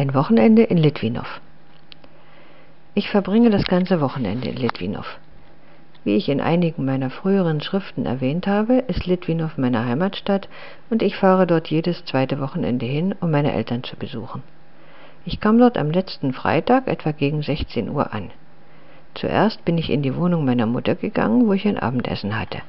Ein Wochenende in Litwinow. Ich verbringe das ganze Wochenende in Litwinow. Wie ich in einigen meiner früheren Schriften erwähnt habe, ist Litwinow meine Heimatstadt und ich fahre dort jedes zweite Wochenende hin, um meine Eltern zu besuchen. Ich kam dort am letzten Freitag etwa gegen 16 Uhr an. Zuerst bin ich in die Wohnung meiner Mutter gegangen, wo ich ein Abendessen hatte.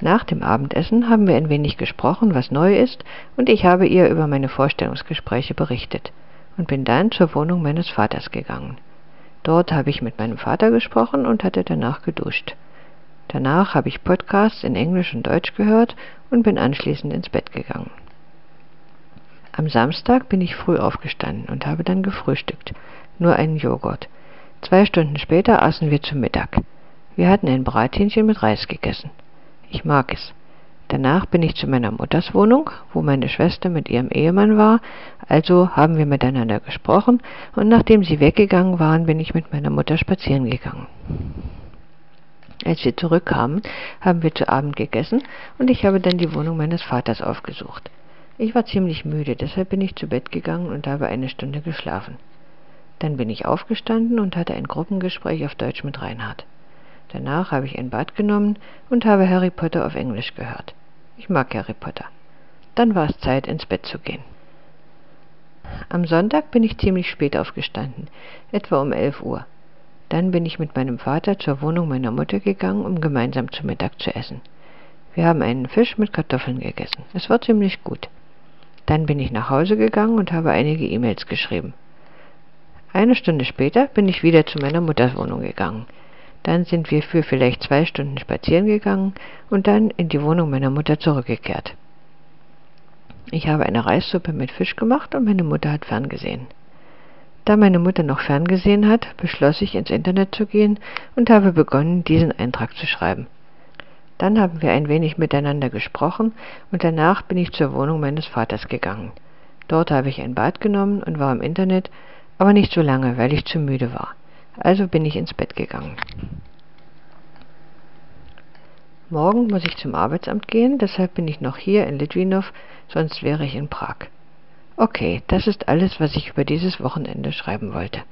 Nach dem Abendessen haben wir ein wenig gesprochen, was neu ist, und ich habe ihr über meine Vorstellungsgespräche berichtet und bin dann zur Wohnung meines Vaters gegangen. Dort habe ich mit meinem Vater gesprochen und hatte danach geduscht. Danach habe ich Podcasts in Englisch und Deutsch gehört und bin anschließend ins Bett gegangen. Am Samstag bin ich früh aufgestanden und habe dann gefrühstückt, nur einen Joghurt. Zwei Stunden später aßen wir zu Mittag. Wir hatten ein Brathähnchen mit Reis gegessen. Ich mag es. Danach bin ich zu meiner Mutters Wohnung, wo meine Schwester mit ihrem Ehemann war, also haben wir miteinander gesprochen, und nachdem sie weggegangen waren, bin ich mit meiner Mutter spazieren gegangen. Als wir zurückkamen, haben wir zu Abend gegessen und ich habe dann die Wohnung meines Vaters aufgesucht. Ich war ziemlich müde, deshalb bin ich zu Bett gegangen und habe eine Stunde geschlafen. Dann bin ich aufgestanden und hatte ein Gruppengespräch auf Deutsch mit Reinhard. Danach habe ich ein Bad genommen und habe Harry Potter auf Englisch gehört. Ich mag Harry Potter. Dann war es Zeit, ins Bett zu gehen. Am Sonntag bin ich ziemlich spät aufgestanden, etwa um elf Uhr. Dann bin ich mit meinem Vater zur Wohnung meiner Mutter gegangen, um gemeinsam zu Mittag zu essen. Wir haben einen Fisch mit Kartoffeln gegessen. Es war ziemlich gut. Dann bin ich nach Hause gegangen und habe einige E-Mails geschrieben. Eine Stunde später bin ich wieder zu meiner Mutters Wohnung gegangen. Dann sind wir für vielleicht zwei Stunden spazieren gegangen und dann in die Wohnung meiner Mutter zurückgekehrt. Ich habe eine Reissuppe mit Fisch gemacht und meine Mutter hat ferngesehen. Da meine Mutter noch ferngesehen hat, beschloss ich ins Internet zu gehen und habe begonnen, diesen Eintrag zu schreiben. Dann haben wir ein wenig miteinander gesprochen und danach bin ich zur Wohnung meines Vaters gegangen. Dort habe ich ein Bad genommen und war im Internet, aber nicht so lange, weil ich zu müde war. Also bin ich ins Bett gegangen. Morgen muss ich zum Arbeitsamt gehen, deshalb bin ich noch hier in Litwinow, sonst wäre ich in Prag. Okay, das ist alles, was ich über dieses Wochenende schreiben wollte.